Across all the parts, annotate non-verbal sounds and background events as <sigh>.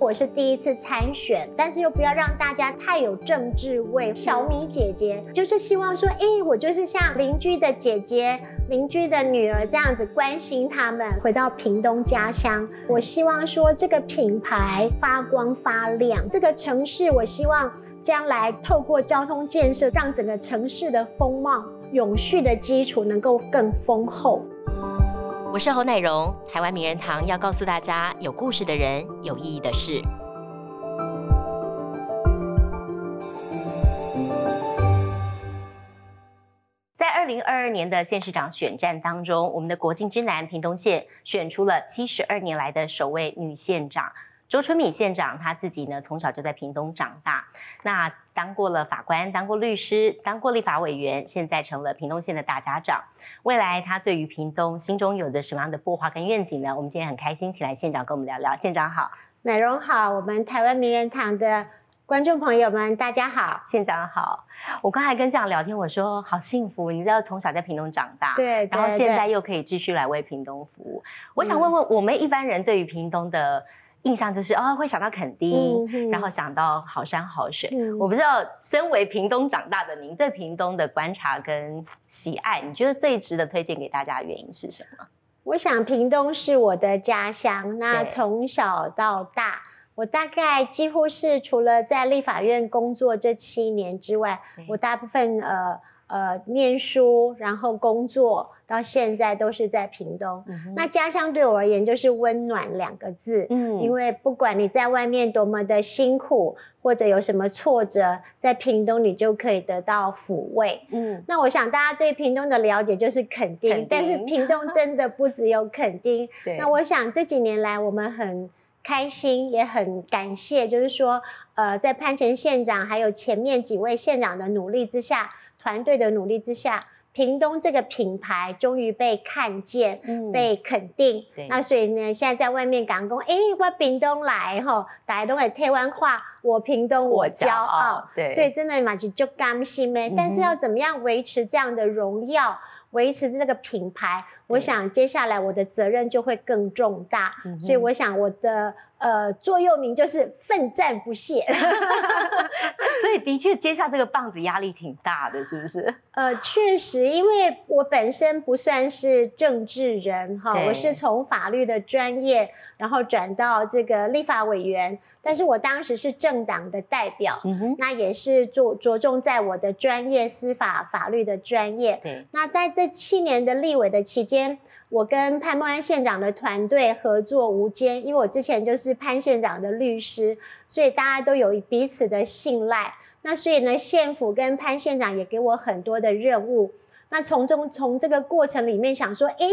我是第一次参选，但是又不要让大家太有政治味。小米姐姐就是希望说，哎，我就是像邻居的姐姐、邻居的女儿这样子关心他们。回到屏东家乡，我希望说这个品牌发光发亮，这个城市我希望将来透过交通建设，让整个城市的风貌永续的基础能够更丰厚。我是侯乃荣，台湾名人堂要告诉大家有故事的人，有意义的事。在二零二二年的县市长选战当中，我们的国境之南屏东县选出了七十二年来的首位女县长。周春敏县长他自己呢，从小就在屏东长大，那当过了法官，当过律师，当过立法委员，现在成了屏东县的大家长。未来他对于屏东心中有着什么样的规划跟愿景呢？我们今天很开心，请来县长跟我们聊聊。县长好，奶蓉好，我们台湾名人堂的观众朋友们大家好，县长好。我刚才跟县长聊天，我说好幸福，你知道从小在屏东长大，对，然后现在又可以继续来为屏东服务。我想问问我们一般人对于屏东的。印象就是哦，会想到垦丁，然后想到好山好水。我不知道，身为屏东长大的您，对屏东的观察跟喜爱，你觉得最值得推荐给大家的原因是什么？我想屏东是我的家乡，那从小到大，我大概几乎是除了在立法院工作这七年之外，我大部分呃。呃，念书，然后工作，到现在都是在屏东。那家乡对我而言就是温暖两个字。嗯，因为不管你在外面多么的辛苦，或者有什么挫折，在屏东你就可以得到抚慰。嗯，那我想大家对屏东的了解就是肯定，但是屏东真的不只有肯定。<laughs> 那我想这几年来我们很开心，也很感谢，就是说，呃，在潘前县长还有前面几位县长的努力之下。团队的努力之下，屏东这个品牌终于被看见、被肯定。那所以呢，现在在外面讲工，哎，我屏东来吼，大家都会台湾话，我屏东我骄傲。对，所以真的嘛就就甘心咩？但是要怎么样维持这样的荣耀，维持这个品牌？我想接下来我的责任就会更重大。所以我想我的。呃，座右铭就是奋战不懈 <laughs> <laughs> 所以的确接下这个棒子压力挺大的，是不是？呃，确实，因为我本身不算是政治人哈，我是从法律的专业，然后转到这个立法委员，但是我当时是政党的代表，那也是着着重在我的专业司法法律的专业。对，那在这七年的立委的期间。我跟潘孟安县长的团队合作无间，因为我之前就是潘县长的律师，所以大家都有彼此的信赖。那所以呢，县府跟潘县长也给我很多的任务。那从中从这个过程里面想说，哎，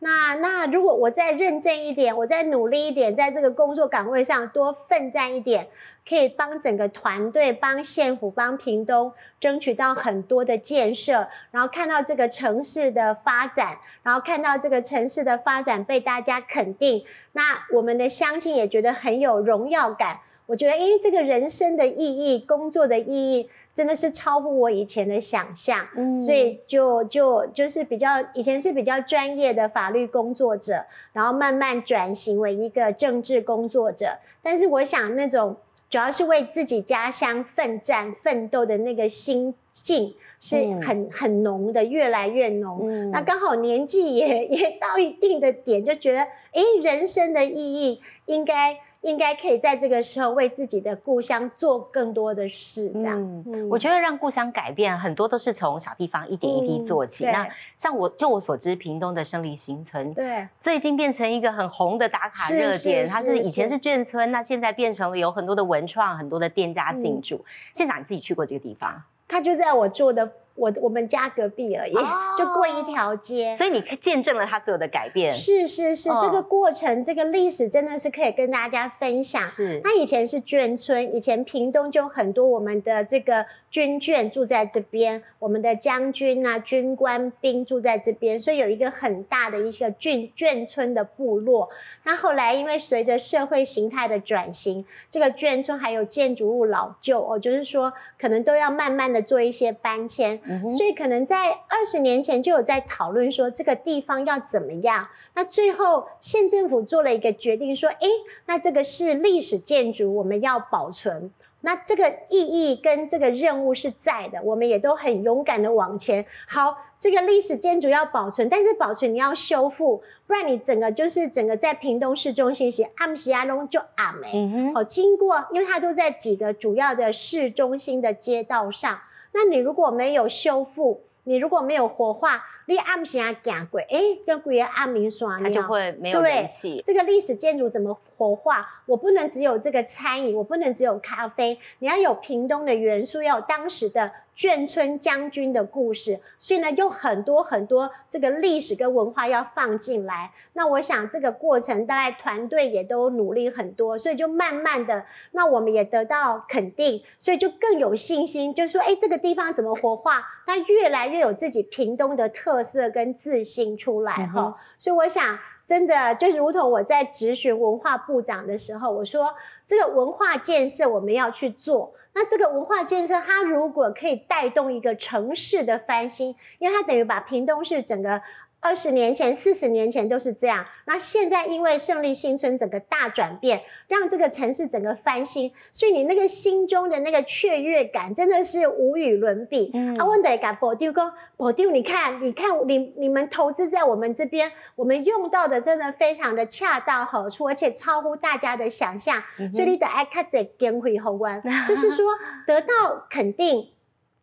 那那如果我再认真一点，我再努力一点，在这个工作岗位上多奋战一点，可以帮整个团队、帮县府、帮屏东争取到很多的建设，然后看到这个城市的发展，然后看到这个城市的发展被大家肯定，那我们的乡亲也觉得很有荣耀感。我觉得，因为，这个人生的意义、工作的意义。真的是超乎我以前的想象，嗯所以就就就是比较以前是比较专业的法律工作者，然后慢慢转型为一个政治工作者。但是我想那种主要是为自己家乡奋战奋斗的那个心境是很很浓的，越来越浓。那刚好年纪也也到一定的点，就觉得哎，人生的意义应该。应该可以在这个时候为自己的故乡做更多的事，这样。我觉得让故乡改变很多都是从小地方一点一滴做起。那像我就我所知，屏东的胜利新村，对，这已经变成一个很红的打卡热点。它是以前是眷村，那现在变成了有很多的文创，很多的店家进驻。现场你自己去过这个地方？它就在我住的。我我们家隔壁而已，就过一条街，所以你见证了他所有的改变。是是是，这个过程，这个历史真的是可以跟大家分享。是，那以前是眷村，以前屏东就很多我们的这个军眷住在这边，我们的将军啊、军官兵住在这边，所以有一个很大的一个眷眷村的部落。那后来因为随着社会形态的转型，这个眷村还有建筑物老旧哦，就是说可能都要慢慢的做一些搬迁。所以可能在二十年前就有在讨论说这个地方要怎么样。那最后县政府做了一个决定，说，哎，那这个是历史建筑，我们要保存。那这个意义跟这个任务是在的，我们也都很勇敢的往前。好，这个历史建筑要保存，但是保存你要修复，不然你整个就是整个在屏东市中心是暗西阿龙就暗没。好，经过，因为它都在几个主要的市中心的街道上，那你如果没有修复，你如果没有活化。你暗时啊行过，哎，跟鬼啊暗明刷，它就会没有人气。这个历史建筑怎么活化？我不能只有这个餐饮，我不能只有咖啡，你要有屏东的元素，要有当时的。眷村将军的故事，所以呢，有很多很多这个历史跟文化要放进来。那我想这个过程，大概团队也都努力很多，所以就慢慢的，那我们也得到肯定，所以就更有信心，就说，哎，这个地方怎么活化？它越来越有自己屏东的特色跟自信出来哈。所以我想，真的就如同我在质询文化部长的时候，我说，这个文化建设我们要去做。那这个文化建设，它如果可以带动一个城市的翻新，因为它等于把屏东市整个。二十年前、四十年前都是这样，那现在因为胜利新村整个大转变，让这个城市整个翻新，所以你那个心中的那个雀跃感真的是无与伦比。啊，问得讲保丢哥，保丢，你看，你看，你你们投资在我们这边，我们用到的真的非常的恰到好处，而且超乎大家的想象。所以你的爱看在跟会后关，就是说得到肯定，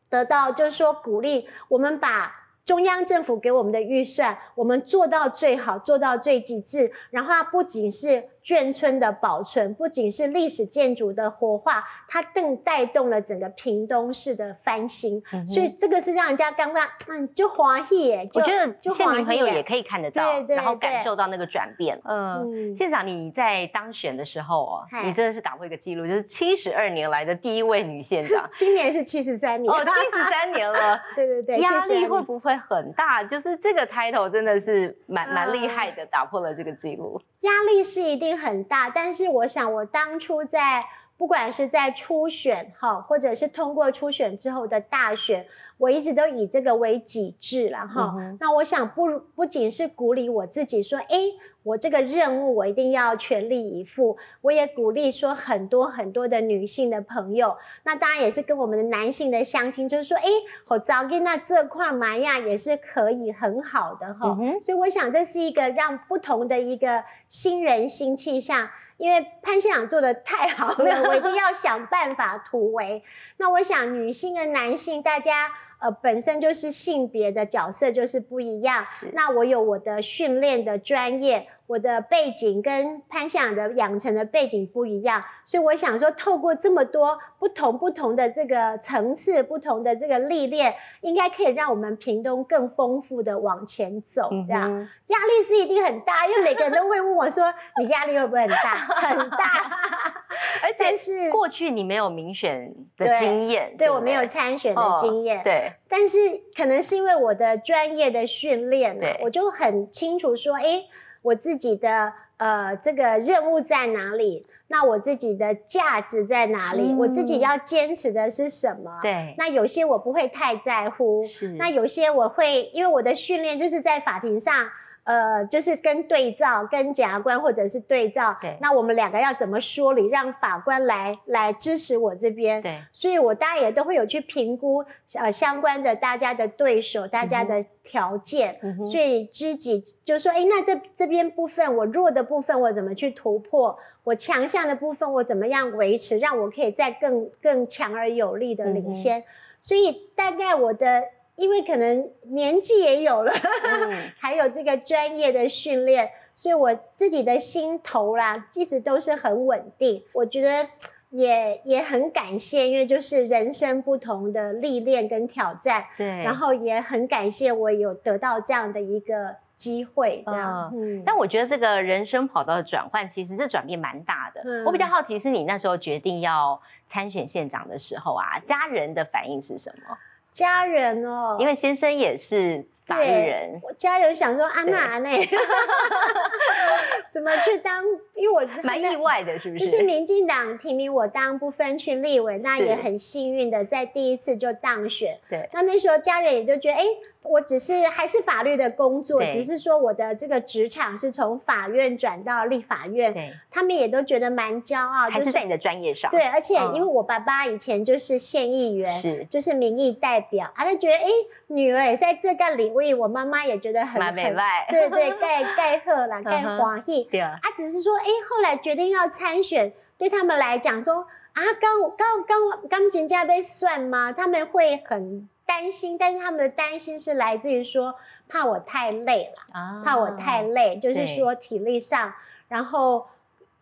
得到就是说鼓励，我们把。中央政府给我们的预算，我们做到最好，做到最极致。然后它不仅是。眷村的保存不仅是历史建筑的活化，它更带动了整个屏东市的翻新，所以这个是让人家刚刚嗯就欢喜耶。我觉得县民朋友也可以看得到，然后感受到那个转变。嗯，县长你在当选的时候哦，你真的是打破一个记录，就是七十二年来的第一位女县长。今年是七十三年哦，七十三年了。<laughs> 对对对，压力会不会很大？就是这个 title 真的是蛮蛮厉害的，打破了这个记录。压力是一定很大，但是我想，我当初在不管是在初选哈，或者是通过初选之后的大选，我一直都以这个为己志了哈。那我想不不仅是鼓励我自己说，哎。我这个任务，我一定要全力以赴。我也鼓励说很多很多的女性的朋友，那当然也是跟我们的男性的相亲，就是说，哎，好早给那这块玛雅也是可以很好的哈。所以我想这是一个让不同的一个新人新气象。因为潘县长做的太好了，我一定要想办法突围。那我想女性跟男性大家。呃，本身就是性别的角色就是不一样。那我有我的训练的专业，我的背景跟潘向的养成的背景不一样，所以我想说，透过这么多不同不同的这个层次、不同的这个历练，应该可以让我们屏东更丰富的往前走。这样压力是一定很大，因为每个人都会问我说：“你压力会不会很大？” <laughs> 很大，而且是过去你没有民选的经验，对我没有参选的经验，对。但是可能是因为我的专业的训练呢，我就很清楚说，哎，我自己的呃这个任务在哪里？那我自己的价值在哪里？我自己要坚持的是什么？对。那有些我不会太在乎，是。那有些我会，因为我的训练就是在法庭上。呃，就是跟对照，跟检察官或者是对照，对，那我们两个要怎么说理，让法官来来支持我这边，对，所以我大家也都会有去评估呃相关的大家的对手，大家的条件，所以知己就说，哎，那这这边部分我弱的部分我怎么去突破，我强项的部分我怎么样维持，让我可以再更更强而有力的领先，所以大概我的。因为可能年纪也有了，<laughs> 还有这个专业的训练，所以我自己的心头啦，一直都是很稳定。我觉得也也很感谢，因为就是人生不同的历练跟挑战，对，然后也很感谢我有得到这样的一个机会，这样。嗯，但我觉得这个人生跑道的转换，其实是转变蛮大的。我比较好奇，是你那时候决定要参选县长的时候啊，家人的反应是什么？家人哦，因为先生也是法律人。我家人想说安娜呢，<laughs> 怎么去当？因为我蛮意外的，是不是？就是民进党提名我当不分区立委，那也很幸运的在第一次就当选。对，那那时候家人也就觉得，哎。我只是还是法律的工作，只是说我的这个职场是从法院转到立法院，他们也都觉得蛮骄傲，还是在你的专业上。对，而且因为我爸爸以前就是县议员，是就是民意代表，啊，他觉得哎，女儿也在这个领域，我妈妈也觉得很很对对盖盖贺啦，<laughs> 盖华裔，对。啊，啊，只是说哎，后来决定要参选，对他们来讲说啊，刚刚刚刚琴家被算吗？他们会很。担心，但是他们的担心是来自于说怕我太累了，怕我太累，就是说体力上，然后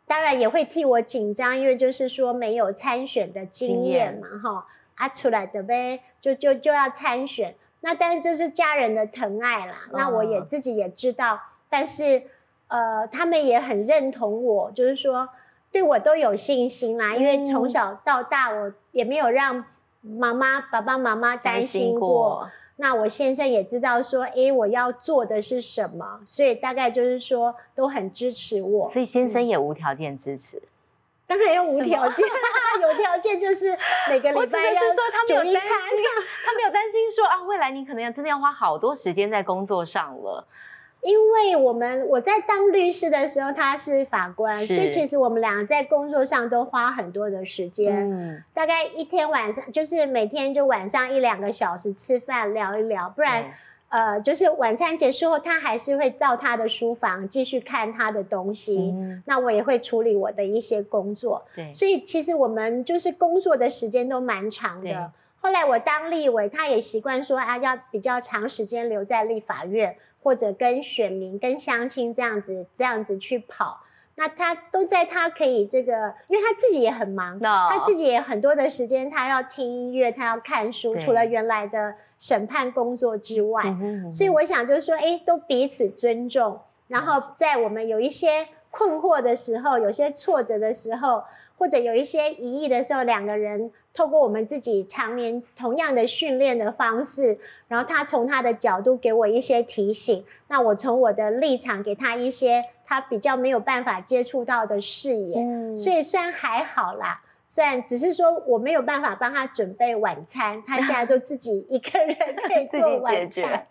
当然也会替我紧张，因为就是说没有参选的经验嘛，哈，啊出来的呗，就就就要参选，那但是就是家人的疼爱啦，那我也自己也知道，但是呃，他们也很认同我，就是说对我都有信心啦，因为从小到大我也没有让。妈妈、爸爸妈妈担心过，那我先生也知道说，哎，我要做的是什么，所以大概就是说都很支持我。所以先生也无条件支持，当然要无条件，<laughs> 有条件就是每个礼拜要煮一餐。<laughs> 他没有担心说啊，未来你可能要真的要花好多时间在工作上了。因为我们我在当律师的时候，他是法官，所以其实我们两个在工作上都花很多的时间。嗯，大概一天晚上就是每天就晚上一两个小时吃饭聊一聊，不然呃就是晚餐结束后，他还是会到他的书房继续看他的东西。那我也会处理我的一些工作。对，所以其实我们就是工作的时间都蛮长的。后来我当立委，他也习惯说啊，要比较长时间留在立法院。或者跟选民、跟乡亲这样子、这样子去跑，那他都在他可以这个，因为他自己也很忙，他自己也很多的时间，他要听音乐，他要看书，除了原来的审判工作之外，所以我想就是说，哎，都彼此尊重，然后在我们有一些困惑的时候，有些挫折的时候。或者有一些疑义的时候，两个人透过我们自己常年同样的训练的方式，然后他从他的角度给我一些提醒，那我从我的立场给他一些他比较没有办法接触到的视野，所以虽然还好啦，虽然只是说我没有办法帮他准备晚餐，<laughs> 他现在就自己一个人可以做晚餐。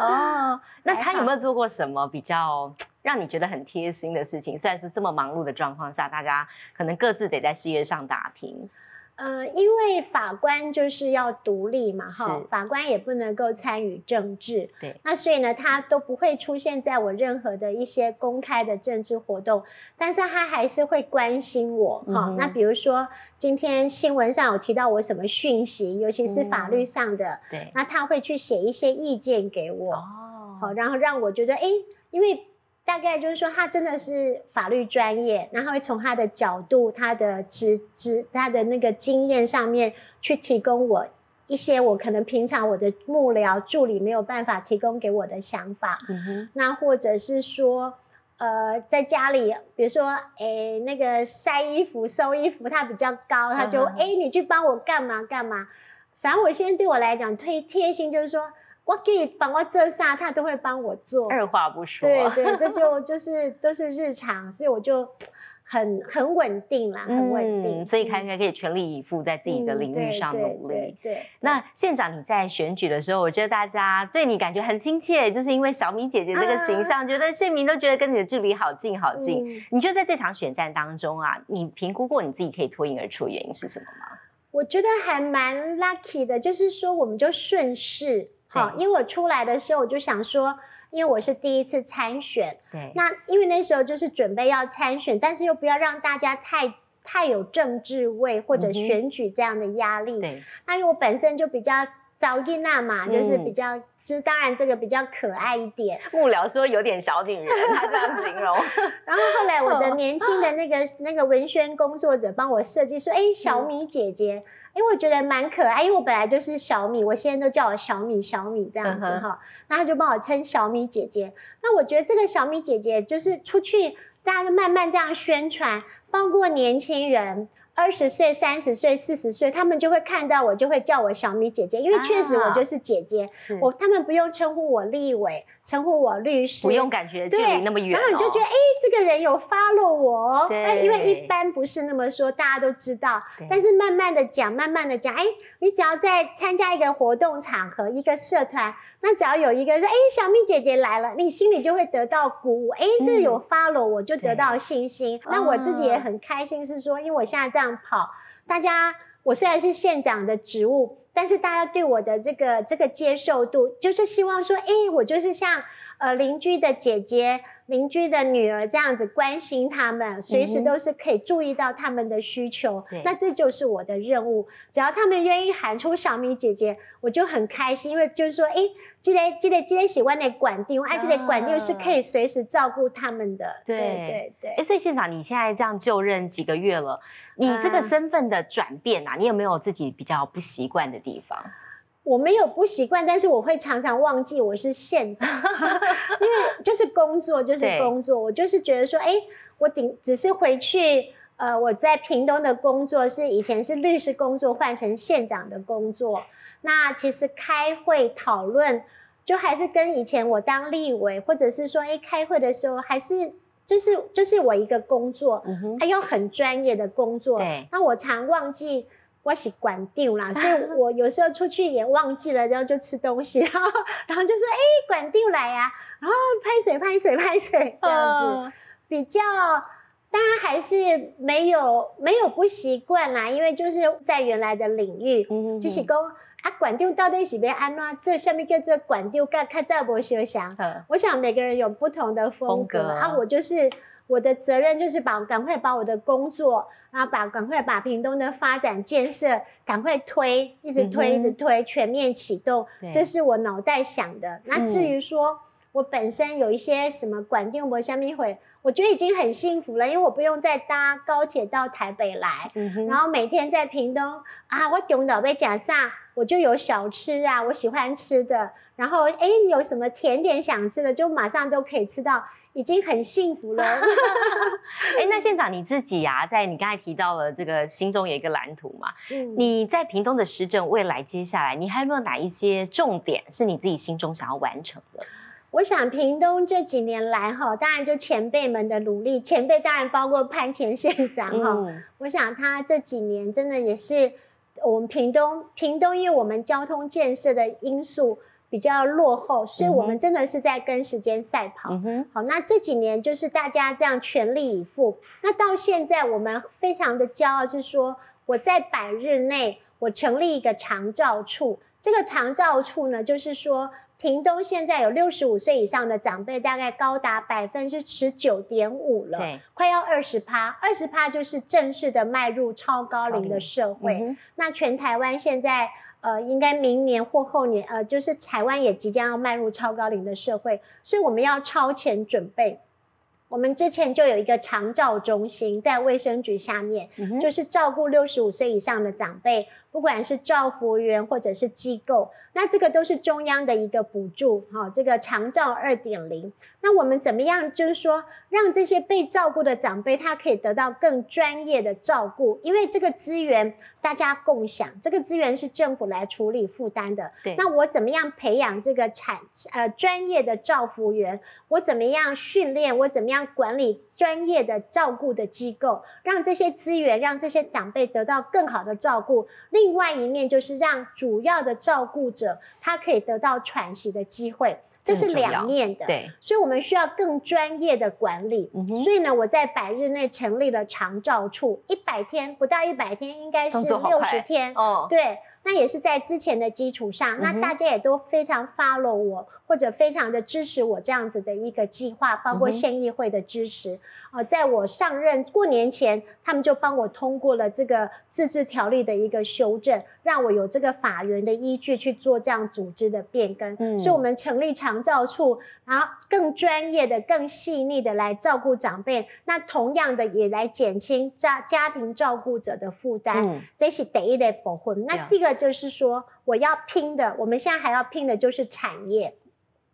哦，<laughs> 那他有没有做过什么比较？让你觉得很贴心的事情，虽然是这么忙碌的状况下，大家可能各自得在事业上打拼。呃，因为法官就是要独立嘛，哈，法官也不能够参与政治，对。那所以呢，他都不会出现在我任何的一些公开的政治活动，但是他还是会关心我，哈。那比如说今天新闻上有提到我什么讯息，尤其是法律上的，对。那他会去写一些意见给我，哦，好，然后让我觉得，哎，因为。大概就是说，他真的是法律专业，然后会从他的角度、他的知知、他的那个经验上面去提供我一些我可能平常我的幕僚助理没有办法提供给我的想法。嗯那或者是说，呃，在家里，比如说，哎，那个晒衣服、收衣服，他比较高，他就哎，你去帮我干嘛干嘛。反正我现在对我来讲，贴贴心就是说。我可以帮我做啥，他都会帮我做，二话不说。对对，这就 <laughs> 就是都是日常，所以我就很很稳定啦，很稳定。所以看起可以全力以赴在自己的领域上努力。对。那县长你在选举的时候，我觉得大家对你感觉很亲切，就是因为小米姐姐这个形象，觉得县民都觉得跟你的距离好近好近。你觉得在这场选战当中啊，你评估过你自己可以脱颖而出的原因是什么吗？我觉得还蛮 lucky 的，就是说我们就顺势。好，因为我出来的时候，我就想说，因为我是第一次参选，对，那因为那时候就是准备要参选，但是又不要让大家太太有政治味或者选举这样的压力。对，那因为我本身就比较早一娜嘛，就是比较，就是当然这个比较可爱一点。幕僚说有点小女人，他这样形容。<laughs> 然后后来我的 <laughs> 年轻的那个那个文宣工作者帮我设计说，哎，小米姐姐。因为我觉得蛮可爱，因为我本来就是小米，我现在都叫我小米小米这样子哈，那他就帮我称小米姐姐。那我觉得这个小米姐姐就是出去，大家就慢慢这样宣传，包括年轻人，二十岁、三十岁、四十岁，他们就会看到我，就会叫我小米姐姐，因为确实我就是姐姐。我他们不用称呼我立委，称呼我律师，不用感觉距离那么远。然后你就觉得，哎，这个人有 follow 我，那，因为一般不是那么说，大家都知道。但是慢慢的讲，慢慢的讲，哎，你只要在参加一个活动场合，一个社团。那只要有一个说，哎，小蜜姐姐来了，你心里就会得到鼓舞。哎，这个有 follow，我就得到信心。那我自己也很开心，是说，因为我现在这样跑，大家，我虽然是县长的职务，但是大家对我的这个这个接受度，就是希望说，哎，我就是像呃邻居的姐姐。邻居的女儿这样子关心他们，随时都是可以注意到他们的需求。那这就是我的任务。只要他们愿意喊出小米姐姐，我就很开心，因为就是说，哎，记得记得记得喜欢的管定，哎，这个管定是可以随时照顾他们的。对对对。哎，所以县长，你现在这样就任几个月了，你这个身份的转变啊，你有没有自己比较不习惯的地方？我没有不习惯，但是我会常常忘记我是县长，<laughs> 因为就是工作就是工作，我就是觉得说，哎，我顶只是回去，呃，我在屏东的工作是以前是律师工作换成县长的工作，那其实开会讨论就还是跟以前我当立委或者是说，哎，开会的时候还是就是就是我一个工作，还有很专业的工作，那我常忘记。我是管定啦，<laughs> 所以我有时候出去也忘记了，然后就吃东西，然 <laughs> 后然后就说：“哎，管定来呀！”然后拍水拍水拍水这样子，比较当然还是没有没有不习惯啦，因为就是在原来的领域，就是讲啊，管定到底是要安怎？这下面叫做管定，该看在不休想。我想每个人有不同的风格啊，我就是。我的责任就是把赶快把我的工作，然后把赶快把屏东的发展建设赶快推，一直推一直推，全面启动，这是我脑袋想的。那至于说我本身有一些什么管定博下面会，我觉得已经很幸福了，因为我不用再搭高铁到台北来，然后每天在屏东啊，我中岛被假上，我就有小吃啊，我喜欢吃的，然后哎，有什么甜点想吃的，就马上都可以吃到。已经很幸福了。<laughs> 哎，那县长你自己呀，在你刚才提到了这个心中有一个蓝图嘛？嗯，你在屏东的施政未来接下来，你还有没有哪一些重点是你自己心中想要完成的？我想屏东这几年来哈，当然就前辈们的努力，前辈当然包括潘前县长哈。我想他这几年真的也是我们屏东，屏东因为我们交通建设的因素。比较落后，所以我们真的是在跟时间赛跑。好，那这几年就是大家这样全力以赴。那到现在，我们非常的骄傲，是说我在百日内，我成立一个长照处。这个长照处呢，就是说屏东现在有六十五岁以上的长辈，大概高达百分之十九点五了，快要二十趴。二十趴就是正式的迈入超高龄的社会。那全台湾现在。呃，应该明年或后年，呃，就是台湾也即将要迈入超高龄的社会，所以我们要超前准备。我们之前就有一个长照中心在卫生局下面，就是照顾六十五岁以上的长辈。不管是照服员或者是机构，那这个都是中央的一个补助，哈，这个长照二点零。那我们怎么样，就是说让这些被照顾的长辈，他可以得到更专业的照顾？因为这个资源大家共享，这个资源是政府来处理负担的。对。那我怎么样培养这个产呃专业的照服员？我怎么样训练？我怎么样管理专业的照顾的机构？让这些资源，让这些长辈得到更好的照顾。另另外一面就是让主要的照顾者他可以得到喘息的机会，这是两面的。对，所以我们需要更专业的管理。所以呢，我在百日内成立了长照处，一百天不到一百天，应该是六十天。哦，对，那也是在之前的基础上，那大家也都非常 follow 我。或者非常的支持我这样子的一个计划，包括县议会的支持啊，在我上任过年前，他们就帮我通过了这个自治条例的一个修正，让我有这个法源的依据去做这样组织的变更。嗯，所以我们成立长照处，然后更专业的、更细腻的来照顾长辈，那同样的也来减轻家家庭照顾者的负担。嗯，这是第一类保护。那第二个就是说，我要拼的，我们现在还要拼的就是产业。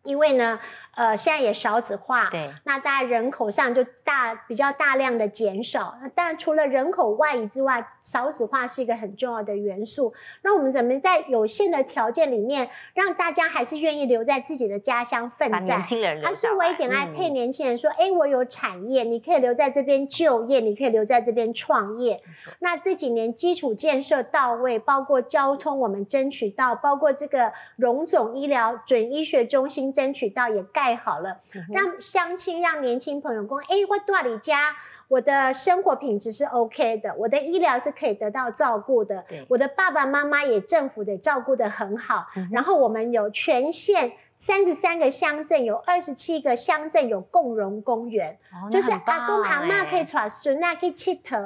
因为呢，呃，现在也少子化，对，那大家人口上就大比较大量的减少。那当然除了人口外移之外，少子化是一个很重要的元素。那我们怎么在有限的条件里面，让大家还是愿意留在自己的家乡奋战？年轻人还是我一点爱配年轻人说，哎，我有产业，你可以留在这边就业，你可以留在这边创业。那这几年基础建设到位，包括交通我们争取到，包括这个荣总医疗准医学中心争取到也盖好了，让相亲让年轻朋友讲，哎，我住你家。我的生活品质是 OK 的，我的医疗是可以得到照顾的，我的爸爸妈妈也政府得照顾得很好。然后我们有全县三十三个乡镇，有二十七个乡镇有共荣公园，就是阿公阿妈可以耍孙那可以切头。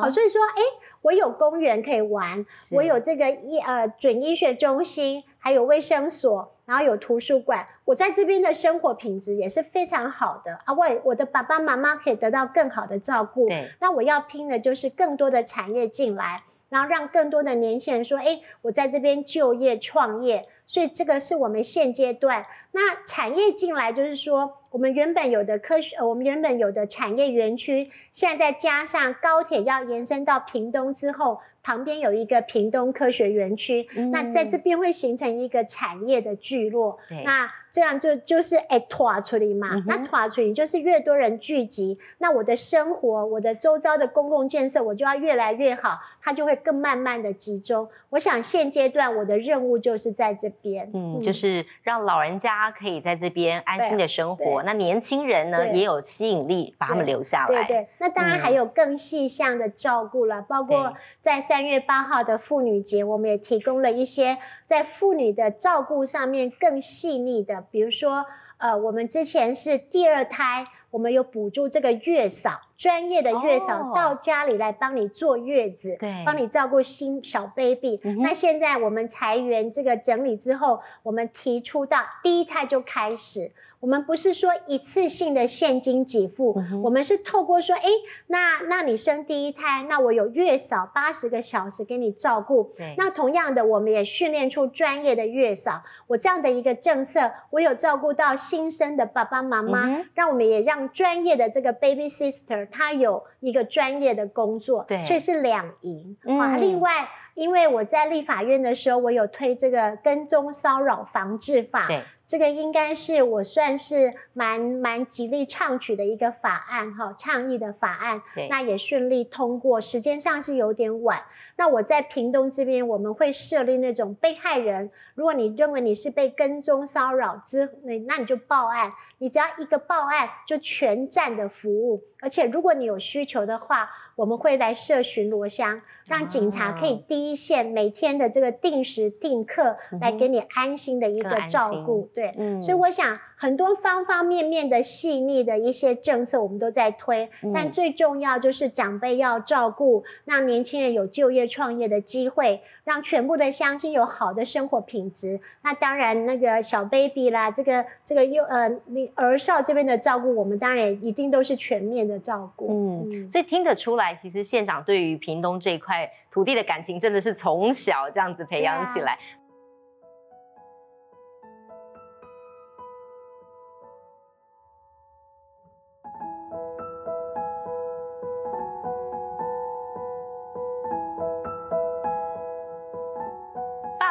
好，所以说，哎，我有公园可以玩，我有这个医呃准医学中心，还有卫生所。然后有图书馆，我在这边的生活品质也是非常好的啊！我我的爸爸妈妈可以得到更好的照顾。对，那我要拼的就是更多的产业进来，然后让更多的年轻人说：“哎，我在这边就业创业。”所以这个是我们现阶段那产业进来，就是说我们原本有的科学，呃，我们原本有的产业园区，现在再加上高铁要延伸到屏东之后。旁边有一个屏东科学园区，那在这边会形成一个产业的聚落。那这样就就是哎拓出来嘛，那拓出来就是越多人聚集，那我的生活，我的周遭的公共建设，我就要越来越好，它就会更慢慢的集中。我想现阶段我的任务就是在这边，嗯，就是让老人家可以在这边安心的生活，那年轻人呢也有吸引力，把他们留下来。对对，那当然还有更细项的照顾了，包括在三月八号的妇女节，我们也提供了一些在妇女的照顾上面更细腻的。比如说，呃，我们之前是第二胎，我们有补助这个月嫂，专业的月嫂到家里来帮你坐月子，对，帮你照顾新小 baby。那现在我们裁员这个整理之后，我们提出到第一胎就开始。我们不是说一次性的现金给付，我们是透过说，哎，那那你生第一胎，那我有月嫂八十个小时给你照顾。那同样的，我们也训练出专业的月嫂。我这样的一个政策，我有照顾到新生的爸爸妈妈，让我们也让专业的这个 baby sister，她有一个专业的工作，所以是两赢。啊，另外。因为我在立法院的时候，我有推这个跟踪骚扰防治法，对，这个应该是我算是蛮蛮极力倡取的一个法案哈，倡议的法案，那也顺利通过，时间上是有点晚。那我在屏东这边，我们会设立那种被害人，如果你认为你是被跟踪骚扰之，那那你就报案，你只要一个报案就全站的服务，而且如果你有需求的话，我们会来设巡逻箱，让警察可以第一线每天的这个定时定刻来给你安心的一个照顾，对，所以我想。很多方方面面的细腻的一些政策，我们都在推，但最重要就是长辈要照顾，让年轻人有就业创业的机会，让全部的乡亲有好的生活品质。那当然，那个小 baby 啦，这个这个幼呃，你儿少这边的照顾，我们当然一定都是全面的照顾。嗯，所以听得出来，其实县长对于屏东这一块土地的感情，真的是从小这样子培养起来。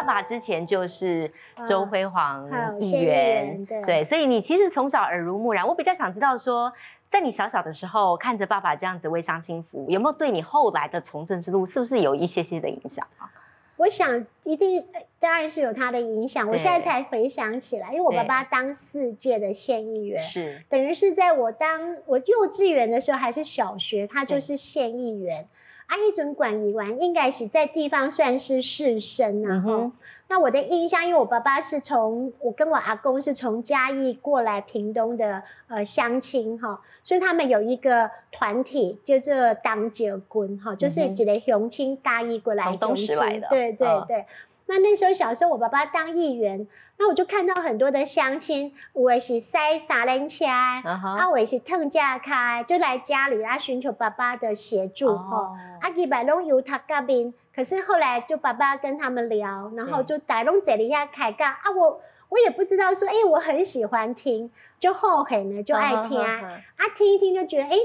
爸之前就是周辉煌议员，对，所以你其实从小耳濡目染。我比较想知道说，在你小小的时候看着爸爸这样子为乡亲服务，有没有对你后来的从政之路是不是有一些些的影响啊？我想一定当然是有他的影响。我现在才回想起来，因为我爸爸当四届的县议员，是等于是在我当我幼稚园的时候还是小学，他就是县议员。阿一准管理完，应该是在地方算是士绅啊。哈，那我的印象，因为我爸爸是从我跟我阿公是从嘉义过来屏东的呃乡亲哈，所以他们有一个团体，就这当结棍哈，就是一个乡亲嘉义过来东市来的，对对对。那那时候小时候，我爸爸当议员。那我就看到很多的乡亲，我也是塞沙轮车，啊，我也是腾架开，就来家里来寻求爸爸的协助哈。啊，几百拢由他隔壁，可是后来就爸爸跟他们聊，然后就带拢这里下开讲啊，我我也不知道说，哎，我很喜欢听，就后悔呢，就爱听啊，啊，听一听就觉得，哎，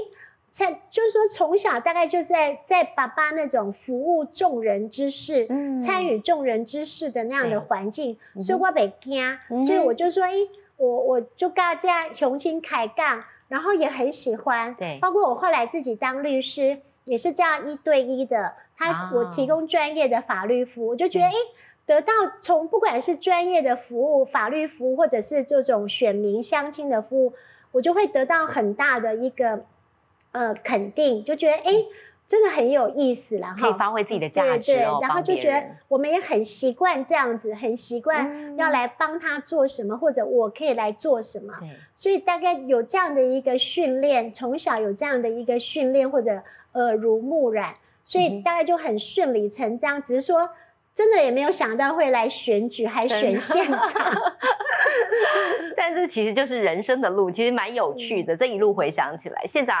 在就是说从小大概就在在爸爸那种服务众人之事，参与众人之事的那样的环境，所以我被惊，所以我就说，哎，我我就跟大家雄心开杠，然后也很喜欢，对，包括我后来自己当律师，也是这样一对一的，他我提供专业的法律服务，我就觉得，哎。得到从不管是专业的服务、法律服务，或者是这种选民相亲的服务，我就会得到很大的一个呃肯定，就觉得哎，真的很有意思了，可以发挥自己的价值哦。然后就觉得我们也很习惯这样子，很习惯要来帮他做什么，或者我可以来做什么。所以大概有这样的一个训练，从小有这样的一个训练，或者耳濡目染，所以大概就很顺理成章。只是说。真的也没有想到会来选举，还选县长。<laughs> 但是其实就是人生的路，其实蛮有趣的。这一路回想起来，县长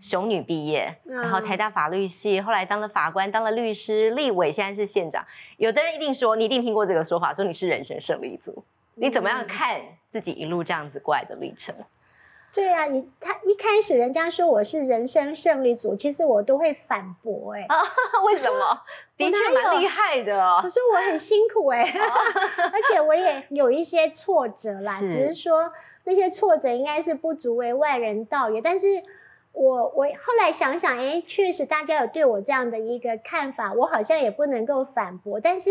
雄女毕业，然后台大法律系，后来当了法官，当了律师，立委，现在是县长。有的人一定说，你一定听过这个说法，说你是人生胜利组。你怎么样看自己一路这样子过来的历程？对啊，你他一开始人家说我是人生胜利组，其实我都会反驳哎，<laughs> 为什么？的确蛮厉害的。我说我很辛苦哎，<laughs> 而且我也有一些挫折啦，只是说那些挫折应该是不足为外人道也。但是我我后来想想，哎，确实大家有对我这样的一个看法，我好像也不能够反驳，但是。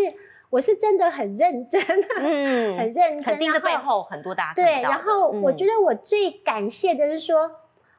我是真的很认真，<laughs> 嗯，很认真。肯定是背后很多大家对，然后我觉得我最感谢的是说，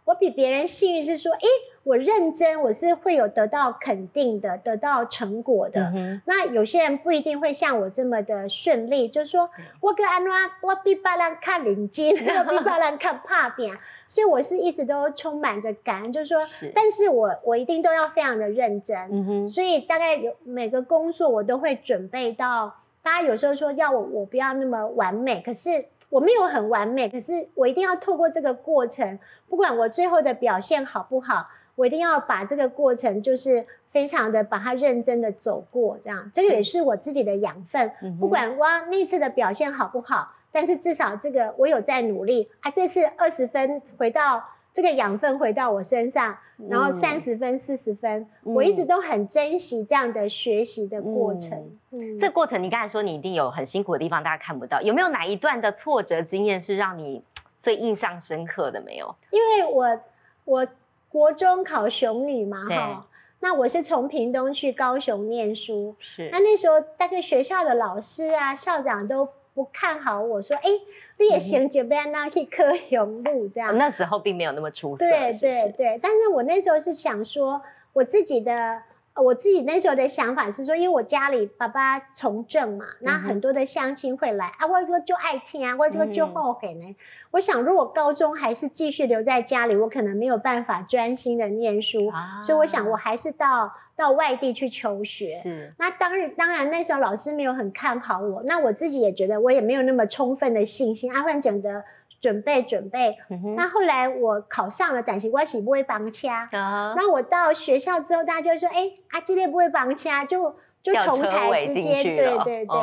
我比别人幸运是说，哎，我认真，我是会有得到肯定的，得到成果的。那有些人不一定会像我这么的顺利，就是说我跟安拉，我比别人看领金，<laughs> 我比别人看怕扁。所以我是一直都充满着感恩，就是说，但是我我一定都要非常的认真，嗯哼，所以大概有每个工作我都会准备到，大家有时候说要我我不要那么完美，可是我没有很完美，可是我一定要透过这个过程，不管我最后的表现好不好，我一定要把这个过程就是非常的把它认真的走过，这样，这个也是我自己的养分，不管我那次的表现好不好。但是至少这个我有在努力啊！这次二十分回到这个养分回到我身上，然后三十分、四十分，我一直都很珍惜这样的学习的过程。嗯，这过程你刚才说你一定有很辛苦的地方，大家看不到，有没有哪一段的挫折经验是让你最印象深刻的？没有，因为我我国中考雄女嘛，哈，那我是从屏东去高雄念书，是那那时候大概学校的老师啊、校长都。不看好我说，哎，你也行，就不要拿去科雄路这样。那时候并没有那么出色。对对对，但是我那时候是想说，我自己的。我自己那时候的想法是说，因为我家里爸爸从政嘛，那很多的乡亲会来啊，我这个就爱听啊，我这个就后悔呢。我想，如果高中还是继续留在家里，我可能没有办法专心的念书，所以我想，我还是到到外地去求学。是。那当然，当然那时候老师没有很看好我，那我自己也觉得我也没有那么充分的信心。阿焕讲的。准备准备，那后来我考上了，但是我是不会绑掐。那我到学校之后，大家就说：“哎，阿基烈不会绑掐，就就同才之间，对对对。”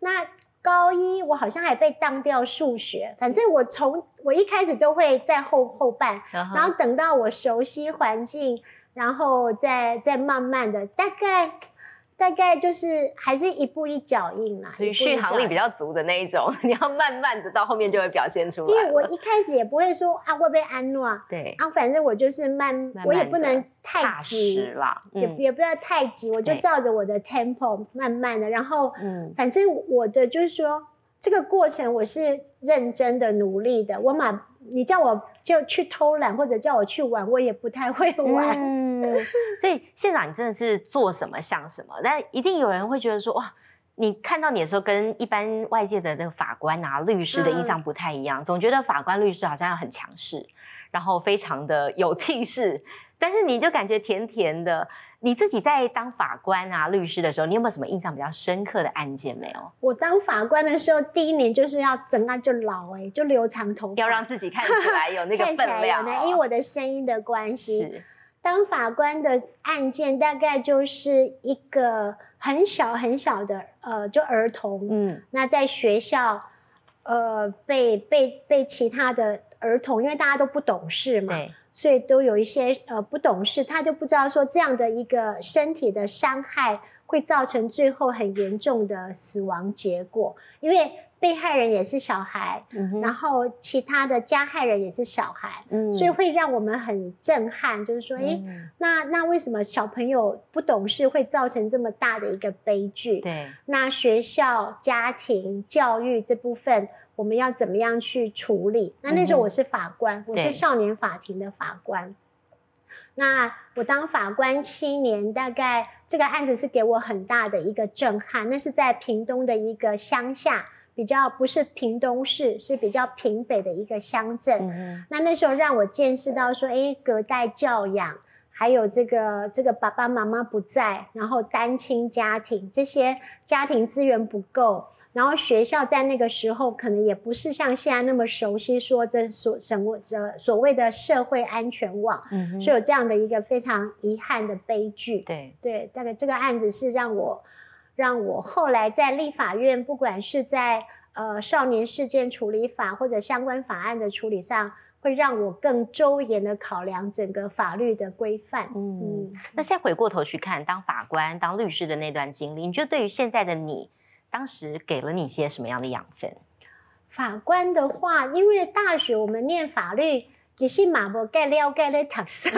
那高一我好像还被当掉数学，反正我从我一开始都会在后后半，然后等到我熟悉环境，然后再再慢慢的大概。大概就是还是一步一脚印啦，续航力比较足的那一种，<laughs> 你要慢慢的到后面就会表现出来。因为我一开始也不会说啊会被安诺，对啊，反正我就是慢，我也不能太急啦，也也不要太急，我就照着我的 tempo 慢慢的，然后嗯，反正我的就是说这个过程我是认真的努力的，我马你叫我就去偷懒或者叫我去玩，我也不太会玩。所以县长，你真的是做什么像什么？但一定有人会觉得说，哇，你看到你的时候，跟一般外界的那个法官啊、律师的印象不太一样，总觉得法官、律师好像要很强势，然后非常的有气势。但是你就感觉甜甜的。你自己在当法官啊、律师的时候，你有没有什么印象比较深刻的案件？没有。我当法官的时候，第一年就是要整个就老哎，就留长头发，要让自己看起来有那个 <laughs> 分量。因为我的声音的关系。当法官的案件大概就是一个很小很小的呃，就儿童，嗯，那在学校呃被被被其他的儿童，因为大家都不懂事嘛，对，所以都有一些呃不懂事，他就不知道说这样的一个身体的伤害会造成最后很严重的死亡结果，因为。被害人也是小孩，然后其他的加害人也是小孩，所以会让我们很震撼。就是说，哎，那那为什么小朋友不懂事会造成这么大的一个悲剧？对，那学校、家庭教育这部分，我们要怎么样去处理？那那时候我是法官，我是少年法庭的法官。那我当法官七年，大概这个案子是给我很大的一个震撼。那是在屏东的一个乡下。比较不是屏东市，是比较平北的一个乡镇。那那时候让我见识到说，哎，隔代教养，还有这个这个爸爸妈妈不在，然后单亲家庭这些家庭资源不够，然后学校在那个时候可能也不是像现在那么熟悉说这所什么这所谓的社会安全网，所以有这样的一个非常遗憾的悲剧。对对，大概这个案子是让我。让我后来在立法院，不管是在呃少年事件处理法或者相关法案的处理上，会让我更周延的考量整个法律的规范。嗯，那现在回过头去看，当法官、当律师的那段经历，你觉得对于现在的你，当时给了你些什么样的养分？法官的话，因为大学我们念法律，也是马博盖料盖的塔斯，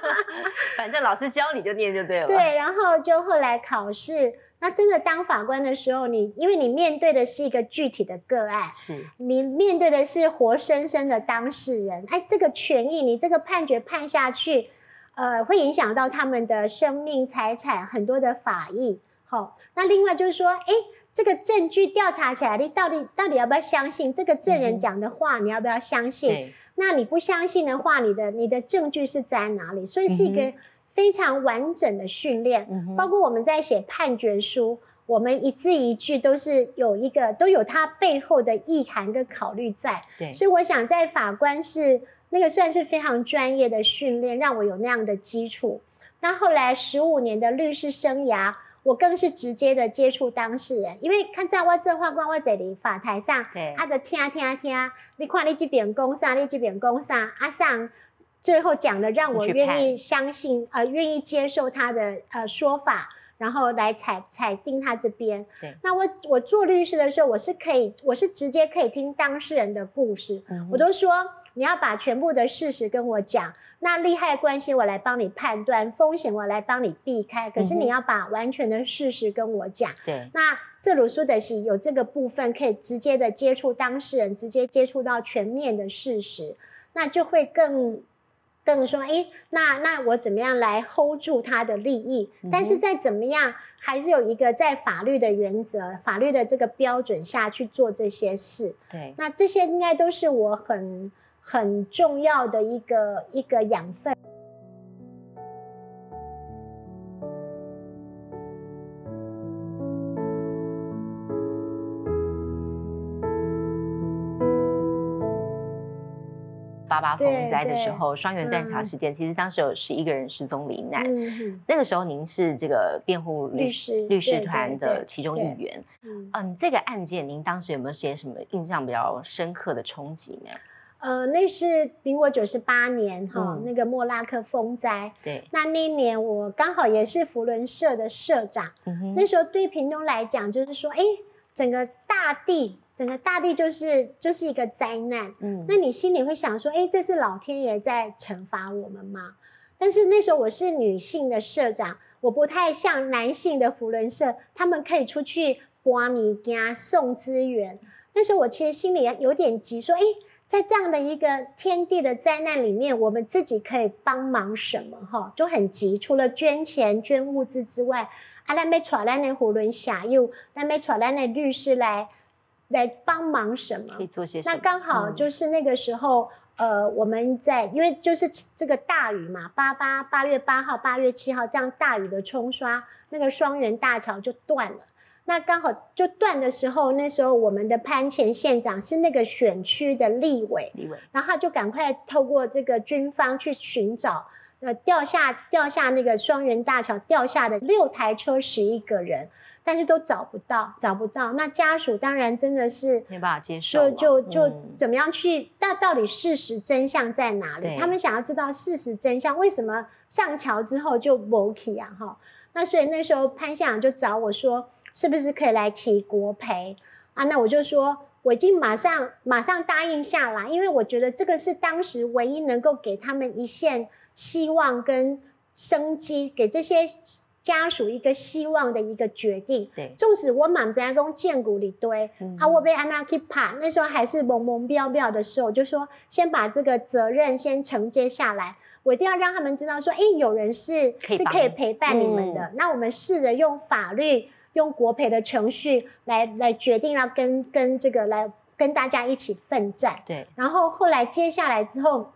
<laughs> 反正老师教你就念就对了。对，然后就后来考试。那真的当法官的时候，你因为你面对的是一个具体的个案，是你面对的是活生生的当事人。哎，这个权益，你这个判决判下去，呃，会影响到他们的生命财产很多的法益。好，那另外就是说，哎，这个证据调查起来，你到底到底要不要相信这个证人讲的话？你要不要相信？那你不相信的话，你的你的证据是在哪里？所以是一个。非常完整的训练，包括我们在写判决书，我们一字一句都是有一个都有它背后的意涵跟考虑在。对，所以我想在法官是那个算是非常专业的训练，让我有那样的基础。那后来十五年的律师生涯，我更是直接的接触当事人，因为看在我这法官我这里法台上，他的听听听，你看你这边讲啥，你这边讲啥，阿上。最后讲的让我愿意相信，呃，愿意接受他的呃说法，然后来采采定他这边。对，那我我做律师的时候，我是可以，我是直接可以听当事人的故事。我都说你要把全部的事实跟我讲，那利害关系我来帮你判断，风险我来帮你避开。可是你要把完全的事实跟我讲。对，那这鲁苏德西有这个部分可以直接的接触当事人，直接接触到全面的事实，那就会更。更说，哎，那那我怎么样来 hold 住他的利益？但是再怎么样，还是有一个在法律的原则、法律的这个标准下去做这些事。对，那这些应该都是我很很重要的一个一个养分。八八风灾的时候，双元断桥事件，其实当时有十一个人失踪罹难。那个时候，您是这个辩护律师律师团的其中一员。嗯，这个案件，您当时有没有些什么印象比较深刻的冲击呢？呃，那是民国九十八年哈，那个莫拉克风灾。对，那那一年我刚好也是福伦社的社长。那时候对屏东来讲，就是说，哎，整个大地。整个大地就是就是一个灾难，嗯，那你心里会想说，哎，这是老天爷在惩罚我们吗？但是那时候我是女性的社长，我不太像男性的福伦社，他们可以出去挖米家送资源。那时候我其实心里有点急，说，哎，在这样的一个天地的灾难里面，我们自己可以帮忙什么？哈，就很急，除了捐钱捐物资之外，阿拉没找咱的胡伦侠又咱没找咱的律师来。来帮忙什么？可以做些什么？那刚好就是那个时候，呃，我们在因为就是这个大雨嘛，八八八月八号、八月七号这样大雨的冲刷，那个双元大桥就断了。那刚好就断的时候，那时候我们的潘前县长是那个选区的立委，立委，然后他就赶快透过这个军方去寻找，呃，掉下掉下那个双元大桥掉下的六台车十一个人。但是都找不到，找不到。那家属当然真的是没办法接受，就就就怎么样去？那到底事实真相在哪里？他们想要知道事实真相，为什么上桥之后就没起啊？哈，那所以那时候潘县长就找我说，是不是可以来提国赔啊？那我就说。我已经马上马上答应下来，因为我觉得这个是当时唯一能够给他们一线希望跟生机，给这些家属一个希望的一个决定。对，纵使我满在公建骨里堆，啊，我被安娜去爬，那时候还是懵懵标标的时候，就说先把这个责任先承接下来，我一定要让他们知道说，哎，有人是是可以陪伴你们的。那我们试着用法律。用国赔的程序来来决定要跟跟这个来跟大家一起奋战，对。然后后来接下来之后，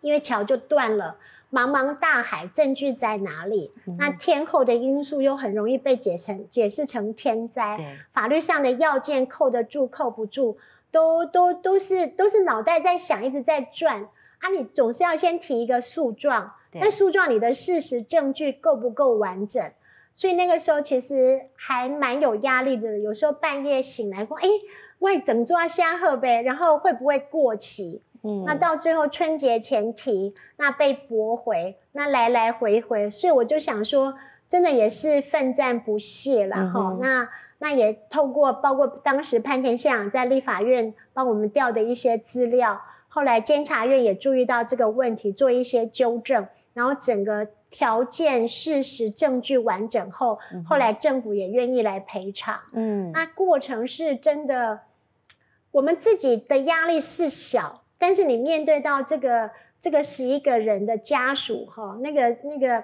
因为桥就断了，茫茫大海，证据在哪里？那天后的因素又很容易被解成解释成天灾，法律上的要件扣得住扣不住，都都都是都是脑袋在想，一直在转啊！你总是要先提一个诉状，那诉状你的事实证据够不够完整？所以那个时候其实还蛮有压力的，有时候半夜醒来过，哎，外整抓虾喝呗，然后会不会过期？嗯，那到最后春节前提，那被驳回，那来来回回，所以我就想说，真的也是奋战不懈了哈。那那也透过包括当时潘田县长在立法院帮我们调的一些资料，后来监察院也注意到这个问题，做一些纠正，然后整个。条件、事实、证据完整后，后来政府也愿意来赔偿。嗯，那过程是真的，我们自己的压力是小，但是你面对到这个这个十一个人的家属，哈，那个那个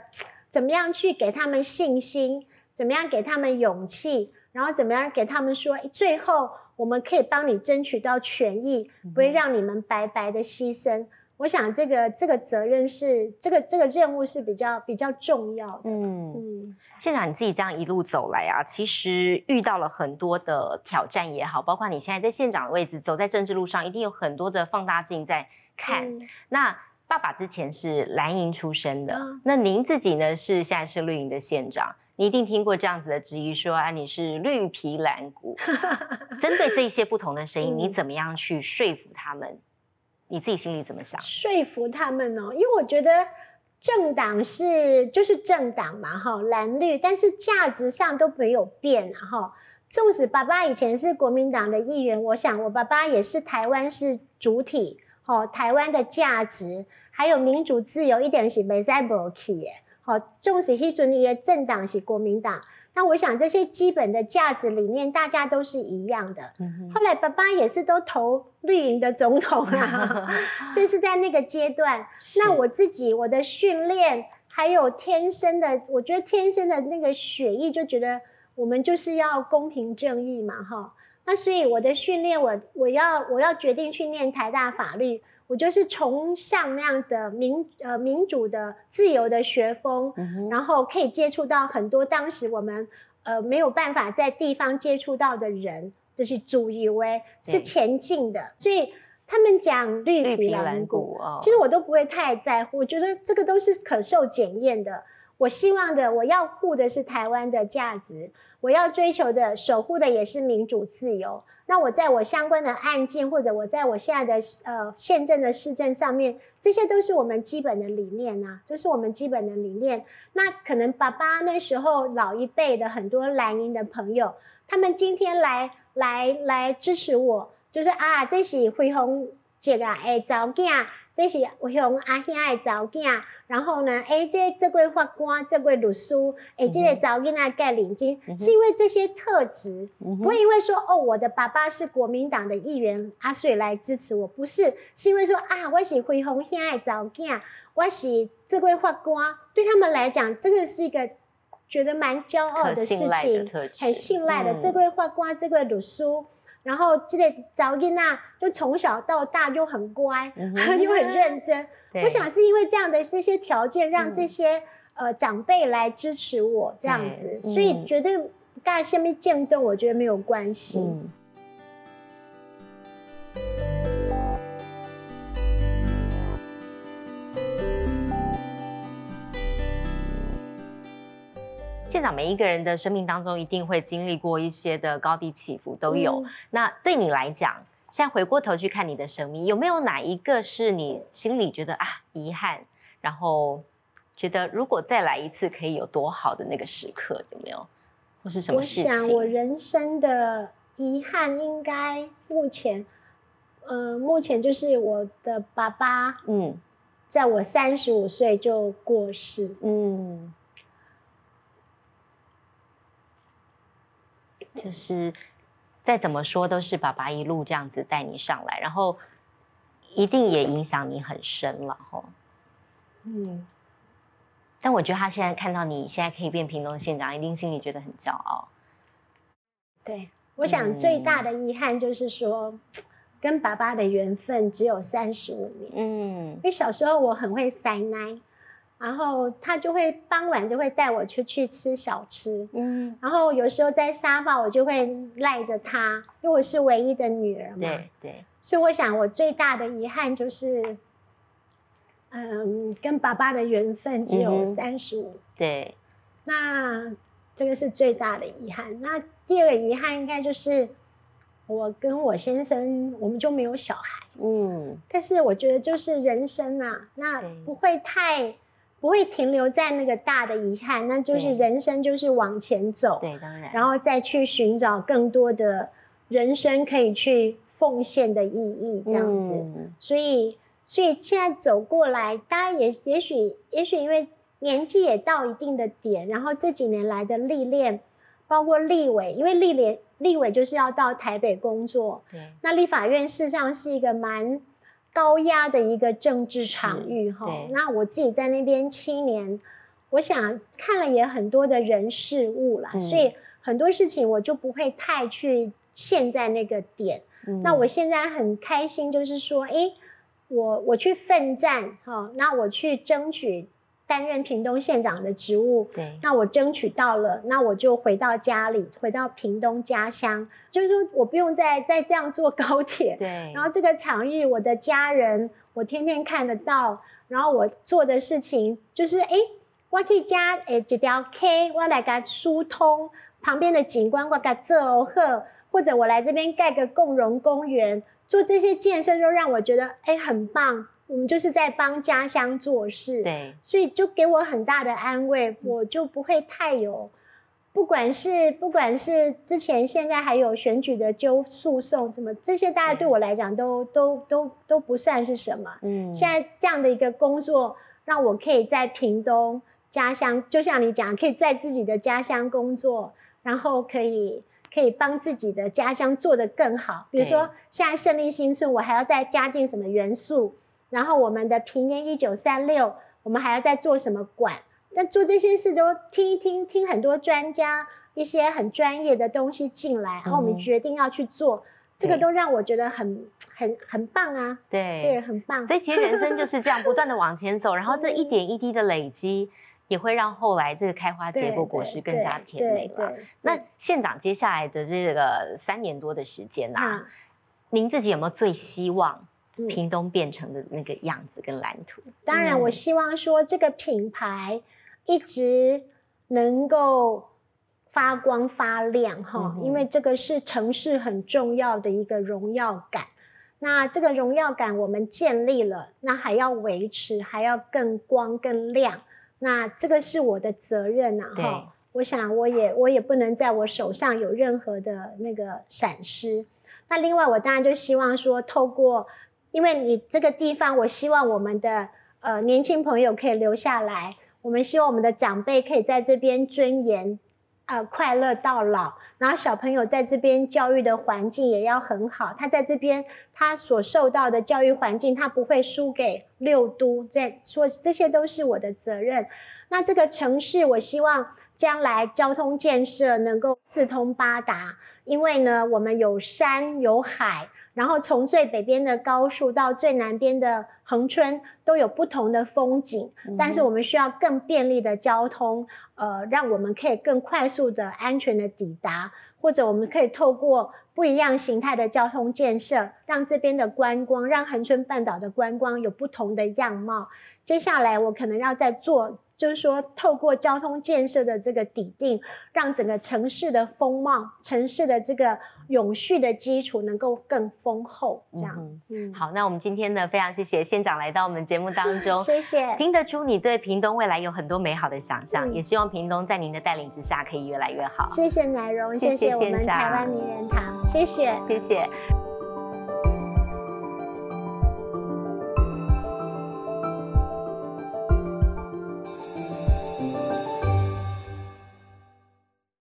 怎么样去给他们信心？怎么样给他们勇气？然后怎么样给他们说，最后我们可以帮你争取到权益，不会让你们白白的牺牲。我想这个这个责任是这个这个任务是比较比较重要的。嗯嗯，县长你自己这样一路走来啊，其实遇到了很多的挑战也好，包括你现在在县长的位置，走在政治路上，一定有很多的放大镜在看。那爸爸之前是蓝营出身的，那您自己呢是现在是绿营的县长，你一定听过这样子的质疑，说啊你是绿皮蓝骨。<laughs> 针对这些不同的声音，你怎么样去说服他们？你自己心里怎么想？说服他们呢？因为我觉得政党是就是政党嘛，哈，蓝绿，但是价值上都没有变哈。纵使爸爸以前是国民党的议员，我想我爸爸也是台湾是主体，哈，台湾的价值还有民主自由一点是没在无去的，好，纵使迄阵的政党是国民党。那我想这些基本的价值理念，大家都是一样的。后来爸爸也是都投绿营的总统啊，<laughs> 所以是在那个阶段。那我自己我的训练，还有天生的，我觉得天生的那个血液就觉得我们就是要公平正义嘛，哈。那所以我的训练，我我要我要决定去念台大法律。我就是崇尚那样的民呃民主的自由的学风，然后可以接触到很多当时我们呃没有办法在地方接触到的人，就是主以为是前进的，所以他们讲绿皮蓝骨，其实我都不会太在乎，我觉得这个都是可受检验的。我希望的，我要护的是台湾的价值，我要追求的、守护的也是民主自由。那我在我相关的案件，或者我在我现在的呃宪政的市政上面，这些都是我们基本的理念呐，这是我们基本的理念。那可能爸爸那时候老一辈的很多蓝营的朋友，他们今天来来来支持我，就是啊，这是辉宏姐啊，诶，早囝。这是我向阿兄的查囝，然后呢，哎，这这位法官，这位律师，哎，这个早囡仔盖领巾，是因为这些特质，不会因为说哦，我的爸爸是国民党的议员，阿水来支持我，不是，是因为说啊，我是辉宏兄的早囝，我是这位法官，对他们来讲，真的是一个觉得蛮骄傲的事情，很信赖的这位法官，这位律师。然后这个早囡啊，就从小到大就很乖，<laughs> 又很认真。我想是因为这样的这些条件，让这些呃长辈来支持我这样子，所以绝对干下面渐动，我觉得没有关系。县长每一个人的生命当中一定会经历过一些的高低起伏都有。那对你来讲，现在回过头去看你的生命，有没有哪一个是你心里觉得啊遗憾，然后觉得如果再来一次可以有多好的那个时刻，有没有？或是什么事情？我想我人生的遗憾应该目前，呃，目前就是我的爸爸，嗯，在我三十五岁就过世，嗯，就是再怎么说都是爸爸一路这样子带你上来，然后一定也影响你很深了，吼，嗯。但我觉得他现在看到你现在可以变屏东县长，一定心里觉得很骄傲。对，我想最大的遗憾就是说，跟爸爸的缘分只有三十五年。嗯，因为小时候我很会塞奶，然后他就会傍晚就会带我出去吃小吃。嗯，然后有时候在沙发我就会赖着他，因为我是唯一的女儿嘛。对对。所以我想我最大的遗憾就是。嗯，跟爸爸的缘分只有三十五。对，那这个是最大的遗憾。那第二个遗憾应该就是我跟我先生，我们就没有小孩。嗯，但是我觉得就是人生啊，那不会太不会停留在那个大的遗憾，那就是人生就是往前走。对，当然，然后再去寻找更多的人生可以去奉献的意义，这样子。所以。所以现在走过来，大家也也许也许因为年纪也到一定的点，然后这几年来的历练，包括立委，因为立联立委就是要到台北工作，那立法院事实上是一个蛮高压的一个政治场域哈。那我自己在那边七年，我想看了也很多的人事物了，所以很多事情我就不会太去陷在那个点。那我现在很开心，就是说，哎。我我去奋战哈，那我去争取担任屏东县长的职务，对，那我争取到了，那我就回到家里，回到屏东家乡，就是说我不用再再这样坐高铁，对，然后这个场域，我的家人我天天看得到，然后我做的事情就是哎，我去加诶一条 K，我来个疏通旁边的景观，我给做好，或者我来这边盖个共荣公园。做这些建设，就让我觉得哎很棒。我们就是在帮家乡做事，对，所以就给我很大的安慰。我就不会太有，不管是不管是之前、现在还有选举的纠诉讼，什么这些，大家对我来讲都都都都不算是什么。嗯，现在这样的一个工作，让我可以在屏东家乡，就像你讲，可以在自己的家乡工作，然后可以。可以帮自己的家乡做得更好，比如说现在胜利新村，我还要再加进什么元素，然后我们的平年一九三六，我们还要再做什么馆？那做这些事都听一听，听很多专家一些很专业的东西进来，然后我们决定要去做，这个都让我觉得很很很棒啊！对对，很棒。所以其实人生就是这样，<laughs> 不断的往前走，然后这一点一滴的累积。也会让后来这个开花结果果实更加甜美了。那县长接下来的这个三年多的时间呐，您自己有没有最希望屏东变成的那个样子跟蓝图？当然，我希望说这个品牌一直能够发光发亮哈，因为这个是城市很重要的一个荣耀感。那这个荣耀感我们建立了，那还要维持，还要更光更亮。那这个是我的责任呐，哈！我想我也我也不能在我手上有任何的那个闪失。那另外，我当然就希望说，透过因为你这个地方，我希望我们的呃年轻朋友可以留下来，我们希望我们的长辈可以在这边尊严。呃，快乐到老，然后小朋友在这边教育的环境也要很好。他在这边，他所受到的教育环境，他不会输给六都。在说这些都是我的责任。那这个城市，我希望将来交通建设能够四通八达，因为呢，我们有山有海。然后从最北边的高速到最南边的恒春，都有不同的风景。但是我们需要更便利的交通，呃，让我们可以更快速的、安全的抵达，或者我们可以透过不一样形态的交通建设，让这边的观光，让恒春半岛的观光有不同的样貌。接下来我可能要再做。就是说透过交通建设的这个底定，让整个城市的风貌、城市的这个永续的基础能够更丰厚。这样，嗯，好，那我们今天呢，非常谢谢县长来到我们节目当 <laughs> 中，谢谢。听得出你对屏东未来有很多美好的想象，也希望屏东在您的带领之下可以越来越好。谢谢奶荣，谢谢我们台湾名人堂，谢谢，谢谢。